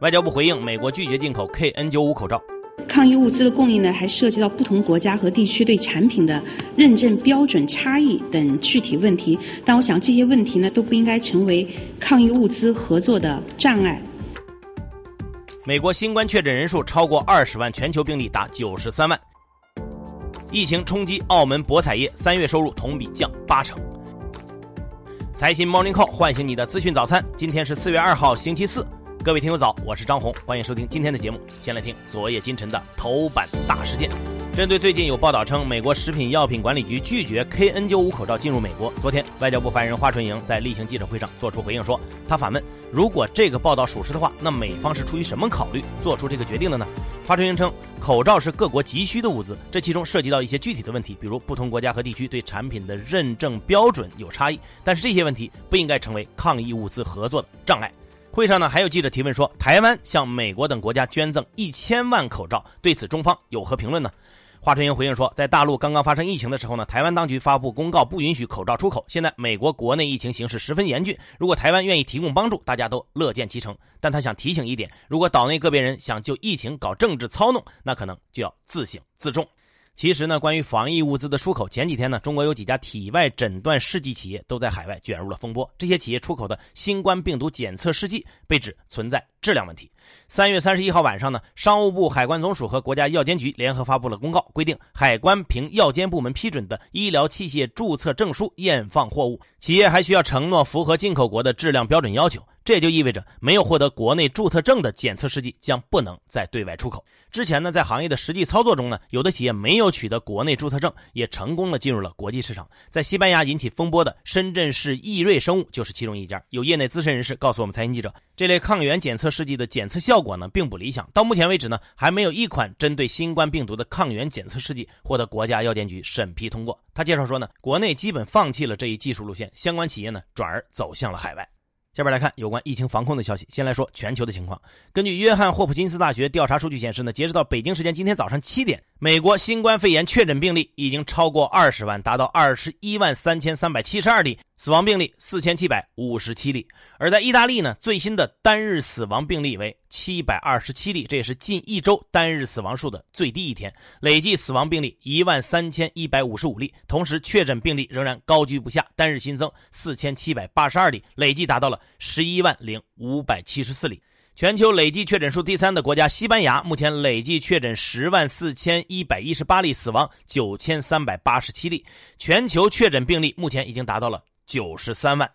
外交部回应，美国拒绝进口 KN95 口罩。抗疫物资的供应呢，还涉及到不同国家和地区对产品的认证标准差异等具体问题。但我想这些问题呢，都不应该成为抗疫物资合作的障碍。美国新冠确诊人数超过二十万，全球病例达九十三万。疫情冲击澳门博彩业，三月收入同比降八成。财新 Morning Call 唤醒你的资讯早餐，今天是四月二号，星期四。各位听友早，我是张红，欢迎收听今天的节目。先来听昨夜今晨的头版大事件。针对最近有报道称美国食品药品管理局拒绝 KN95 口罩进入美国，昨天外交部发言人华春莹在例行记者会上作出回应说，他反问：如果这个报道属实的话，那美方是出于什么考虑做出这个决定的呢？华春莹称，口罩是各国急需的物资，这其中涉及到一些具体的问题，比如不同国家和地区对产品的认证标准有差异，但是这些问题不应该成为抗疫物资合作的障碍。会上呢，还有记者提问说，台湾向美国等国家捐赠一千万口罩，对此中方有何评论呢？华春莹回应说，在大陆刚刚发生疫情的时候呢，台湾当局发布公告不允许口罩出口。现在美国国内疫情形势十分严峻，如果台湾愿意提供帮助，大家都乐见其成。但他想提醒一点，如果岛内个别人想就疫情搞政治操弄，那可能就要自省自重。其实呢，关于防疫物资的出口，前几天呢，中国有几家体外诊断试剂企业都在海外卷入了风波。这些企业出口的新冠病毒检测试剂被指存在质量问题。三月三十一号晚上呢，商务部、海关总署和国家药监局联合发布了公告，规定海关凭药监部门批准的医疗器械注册证书验放货物，企业还需要承诺符合进口国的质量标准要求。这也就意味着，没有获得国内注册证的检测试剂将不能再对外出口。之前呢，在行业的实际操作中呢，有的企业没有取得国内注册证，也成功的进入了国际市场。在西班牙引起风波的深圳市易瑞生物就是其中一家。有业内资深人士告诉我们，财经记者，这类抗原检测试剂的检测效果呢，并不理想。到目前为止呢，还没有一款针对新冠病毒的抗原检测试剂获得国家药监局审批通过。他介绍说呢，国内基本放弃了这一技术路线，相关企业呢，转而走向了海外。下边来看有关疫情防控的消息。先来说全球的情况。根据约翰霍普金斯大学调查数据显示呢，截止到北京时间今天早上七点，美国新冠肺炎确诊病例已经超过二十万，达到二十一万三千三百七十二例。死亡病例四千七百五十七例，而在意大利呢，最新的单日死亡病例为七百二十七例，这也是近一周单日死亡数的最低一天，累计死亡病例一万三千一百五十五例，同时确诊病例仍然高居不下，单日新增四千七百八十二例，累计达到了十一万零五百七十四例。全球累计确诊数第三的国家西班牙，目前累计确诊十万四千一百一十八例，死亡九千三百八十七例，全球确诊病例目前已经达到了。九十三万。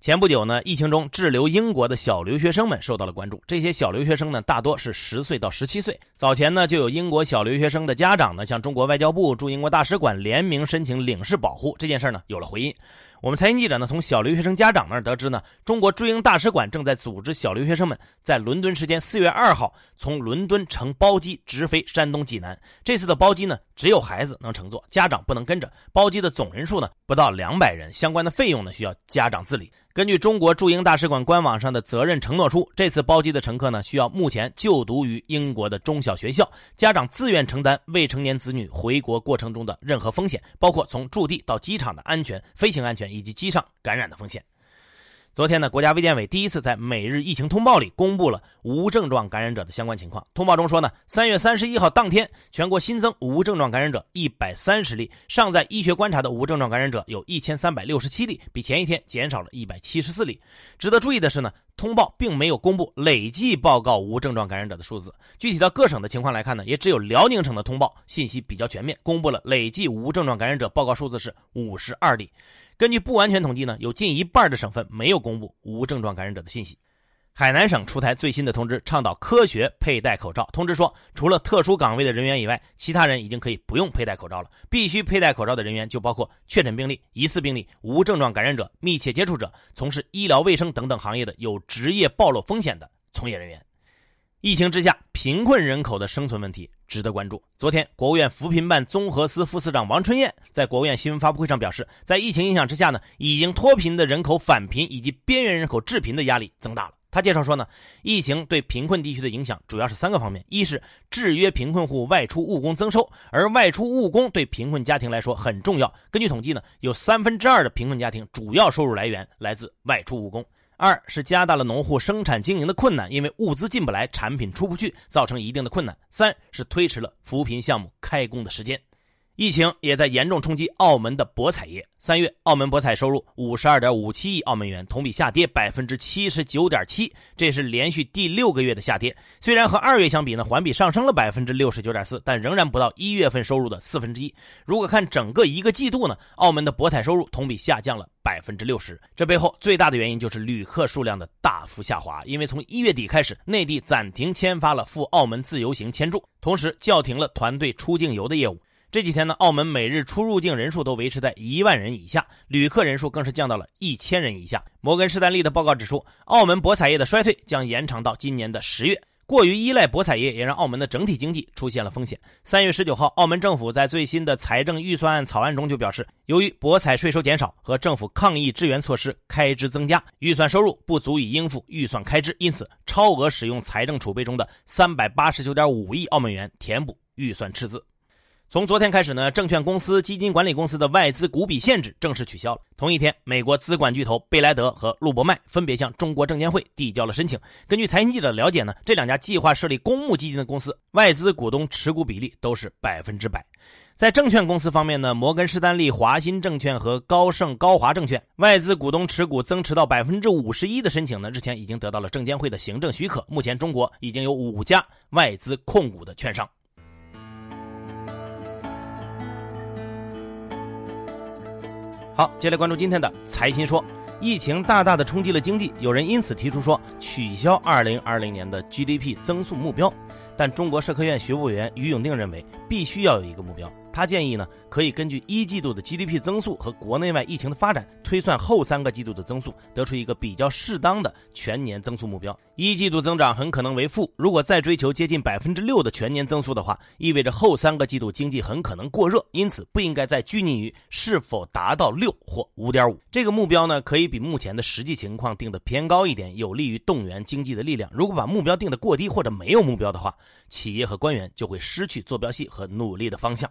前不久呢，疫情中滞留英国的小留学生们受到了关注。这些小留学生呢，大多是十岁到十七岁。早前呢，就有英国小留学生的家长呢，向中国外交部驻英国大使馆联名申请领事保护。这件事呢，有了回音。我们财经记者呢，从小留学生家长那儿得知呢，中国驻英大使馆正在组织小留学生们在伦敦时间四月二号从伦敦乘包机直飞山东济南。这次的包机呢，只有孩子能乘坐，家长不能跟着。包机的总人数呢，不到两百人，相关的费用呢，需要家长自理。根据中国驻英大使馆官网上的责任承诺书，这次包机的乘客呢，需要目前就读于英国的中小学校，家长自愿承担未成年子女回国过程中的任何风险，包括从驻地到机场的安全、飞行安全以及机上感染的风险。昨天呢，国家卫健委第一次在每日疫情通报里公布了无症状感染者的相关情况。通报中说呢，三月三十一号当天，全国新增无症状感染者一百三十例，尚在医学观察的无症状感染者有一千三百六十七例，比前一天减少了一百七十四例。值得注意的是呢，通报并没有公布累计报告无症状感染者的数字。具体到各省的情况来看呢，也只有辽宁省的通报信息比较全面，公布了累计无症状感染者报告数字是五十二例。根据不完全统计呢，有近一半的省份没有公布无症状感染者的信息。海南省出台最新的通知，倡导科学佩戴口罩。通知说，除了特殊岗位的人员以外，其他人已经可以不用佩戴口罩了。必须佩戴口罩的人员就包括确诊病例、疑似病例、无症状感染者、密切接触者、从事医疗卫生等等行业的有职业暴露风险的从业人员。疫情之下，贫困人口的生存问题值得关注。昨天，国务院扶贫办综合司副司长王春燕在国务院新闻发布会上表示，在疫情影响之下呢，已经脱贫的人口返贫以及边缘人口致贫的压力增大了。他介绍说呢，疫情对贫困地区的影响主要是三个方面：一是制约贫困户外出务工增收，而外出务工对贫困家庭来说很重要。根据统计呢，有三分之二的贫困家庭主要收入来源来自外出务工。二是加大了农户生产经营的困难，因为物资进不来，产品出不去，造成一定的困难。三是推迟了扶贫项目开工的时间。疫情也在严重冲击澳门的博彩业。三月，澳门博彩收入五十二点五七亿澳门元，同比下跌百分之七十九点七，这是连续第六个月的下跌。虽然和二月相比呢，环比上升了百分之六十九点四，但仍然不到一月份收入的四分之一。如果看整个一个季度呢，澳门的博彩收入同比下降了百分之六十。这背后最大的原因就是旅客数量的大幅下滑，因为从一月底开始，内地暂停签发了赴澳门自由行签注，同时叫停了团队出境游的业务。这几天呢，澳门每日出入境人数都维持在一万人以下，旅客人数更是降到了一千人以下。摩根士丹利的报告指出，澳门博彩业的衰退将延长到今年的十月。过于依赖博彩业，也让澳门的整体经济出现了风险。三月十九号，澳门政府在最新的财政预算案草案中就表示，由于博彩税收减少和政府抗疫支援措施开支增加，预算收入不足以应付预算开支，因此超额使用财政储备中的三百八十九点五亿澳门元填补预算赤字。从昨天开始呢，证券公司、基金管理公司的外资股比限制正式取消了。同一天，美国资管巨头贝莱德和路博迈分别向中国证监会递交了申请。根据财经记者了解呢，这两家计划设立公募基金的公司，外资股东持股比例都是百分之百。在证券公司方面呢，摩根士丹利、华鑫证券和高盛、高华证券外资股东持股增持到百分之五十一的申请呢，日前已经得到了证监会的行政许可。目前，中国已经有五家外资控股的券商。好，接下来关注今天的财新说。疫情大大的冲击了经济，有人因此提出说取消2020年的 GDP 增速目标。但中国社科院学部委员于永定认为，必须要有一个目标。他建议呢，可以根据一季度的 GDP 增速和国内外疫情的发展，推算后三个季度的增速，得出一个比较适当的全年增速目标。一季度增长很可能为负，如果再追求接近百分之六的全年增速的话，意味着后三个季度经济很可能过热，因此不应该再拘泥于是否达到六或五点五这个目标呢？可以比目前的实际情况定的偏高一点，有利于动员经济的力量。如果把目标定的过低或者没有目标的话，企业和官员就会失去坐标系和努力的方向。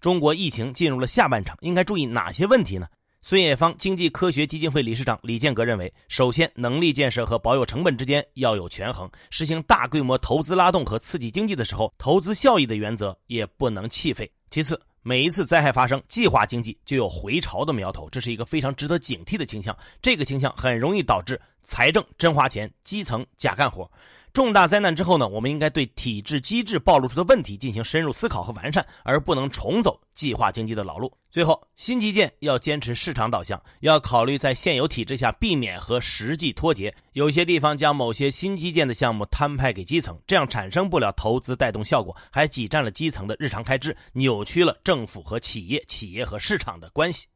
中国疫情进入了下半场，应该注意哪些问题呢？孙冶方经济科学基金会理事长李建国认为，首先，能力建设和保有成本之间要有权衡。实行大规模投资拉动和刺激经济的时候，投资效益的原则也不能弃废。其次，每一次灾害发生，计划经济就有回潮的苗头，这是一个非常值得警惕的倾向。这个倾向很容易导致财政真花钱，基层假干活。重大灾难之后呢，我们应该对体制机制暴露出的问题进行深入思考和完善，而不能重走计划经济的老路。最后，新基建要坚持市场导向，要考虑在现有体制下避免和实际脱节。有些地方将某些新基建的项目摊派给基层，这样产生不了投资带动效果，还挤占了基层的日常开支，扭曲了政府和企业、企业和市场的关系。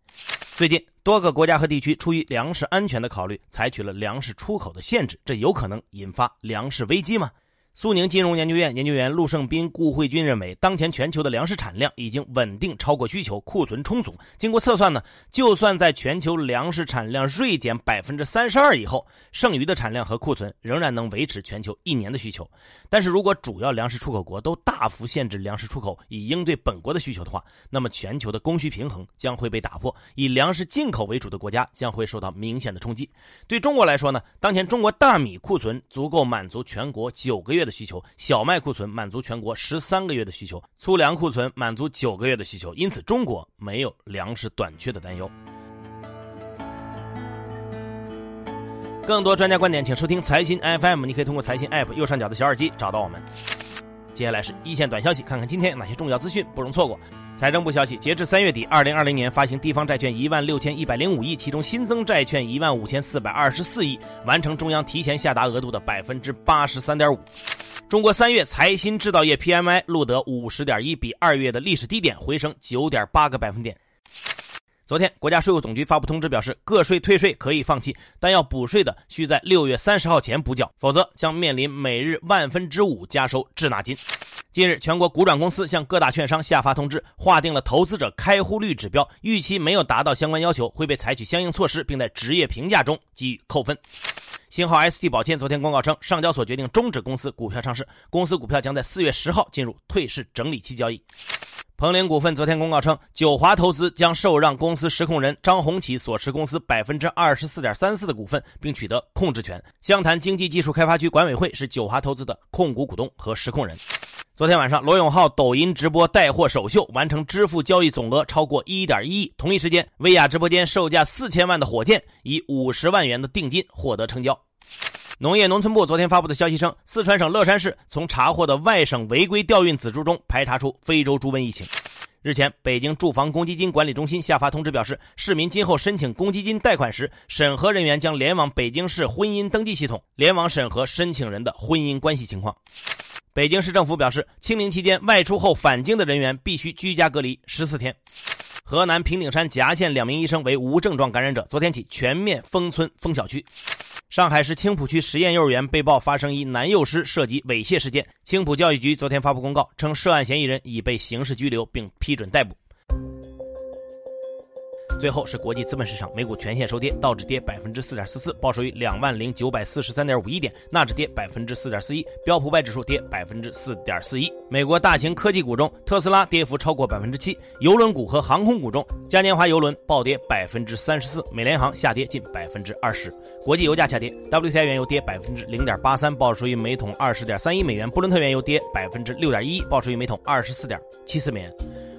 最近，多个国家和地区出于粮食安全的考虑，采取了粮食出口的限制，这有可能引发粮食危机吗？苏宁金融研究院研究员陆胜斌、顾慧军认为，当前全球的粮食产量已经稳定超过需求，库存充足。经过测算呢，就算在全球粮食产量锐减百分之三十二以后，剩余的产量和库存仍然能维持全球一年的需求。但是如果主要粮食出口国都大幅限制粮食出口以应对本国的需求的话，那么全球的供需平衡将会被打破，以粮食进口为主的国家将会受到明显的冲击。对中国来说呢，当前中国大米库存足够满足全国九个月月的。需求小麦库存满足全国十三个月的需求，粗粮库存满足九个月的需求，因此中国没有粮食短缺的担忧。更多专家观点，请收听财新 FM。你可以通过财新 App 右上角的小耳机找到我们。接下来是一线短消息，看看今天有哪些重要资讯不容错过。财政部消息，截至三月底，二零二零年发行地方债券一万六千一百零五亿，其中新增债券一万五千四百二十四亿，完成中央提前下达额度的百分之八十三点五。中国三月财新制造业 PMI 录得五十点一，比二月的历史低点回升九点八个百分点。昨天，国家税务总局发布通知表示，个税退税可以放弃，但要补税的需在六月三十号前补缴，否则将面临每日万分之五加收滞纳金。近日，全国股转公司向各大券商下发通知，划定了投资者开户率指标，逾期没有达到相关要求，会被采取相应措施，并在职业评价中给予扣分。星号 ST 保健昨天公告称，上交所决定终止公司股票上市，公司股票将在四月十号进入退市整理期交易。鹏羚股份昨天公告称，九华投资将受让公司实控人张红旗所持公司百分之二十四点三四的股份，并取得控制权。湘潭经济技术开发区管委会是九华投资的控股股东和实控人。昨天晚上，罗永浩抖音直播带货首秀完成支付交易总额超过一点一亿。同一时间，薇娅直播间售价四千万的火箭以五十万元的定金获得成交。农业农村部昨天发布的消息称，四川省乐山市从查获的外省违规调运仔猪中排查出非洲猪瘟疫情。日前，北京住房公积金管理中心下发通知表示，市民今后申请公积金贷款时，审核人员将联网北京市婚姻登记系统，联网审核申请人的婚姻关系情况。北京市政府表示，清明期间外出后返京的人员必须居家隔离十四天。河南平顶山夹县两名医生为无症状感染者，昨天起全面封村封小区。上海市青浦区实验幼儿园被曝发生一男幼师涉及猥亵事件，青浦教育局昨天发布公告称，涉案嫌疑人已被刑事拘留并批准逮捕。最后是国际资本市场，美股全线收跌，道指跌百分之四点四四，报收于两万零九百四十三点五一点；纳指跌百分之四点四一，标普百指数跌百分之四点四一。美国大型科技股中，特斯拉跌幅超过百分之七；邮轮股和航空股中，嘉年华邮轮暴跌百分之三十四，美联航下跌近百分之二十。国际油价下跌，WTI 原油跌百分之零点八三，报收于每桶二十点三一美元；布伦特原油跌百分之六点一一，报收于每桶二十四点七四美元。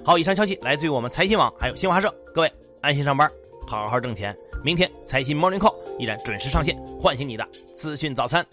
好，以上消息来自于我们财新网，还有新华社，各位。安心上班，好好挣钱。明天财新 Morning Call 依然准时上线，唤醒你的资讯早餐。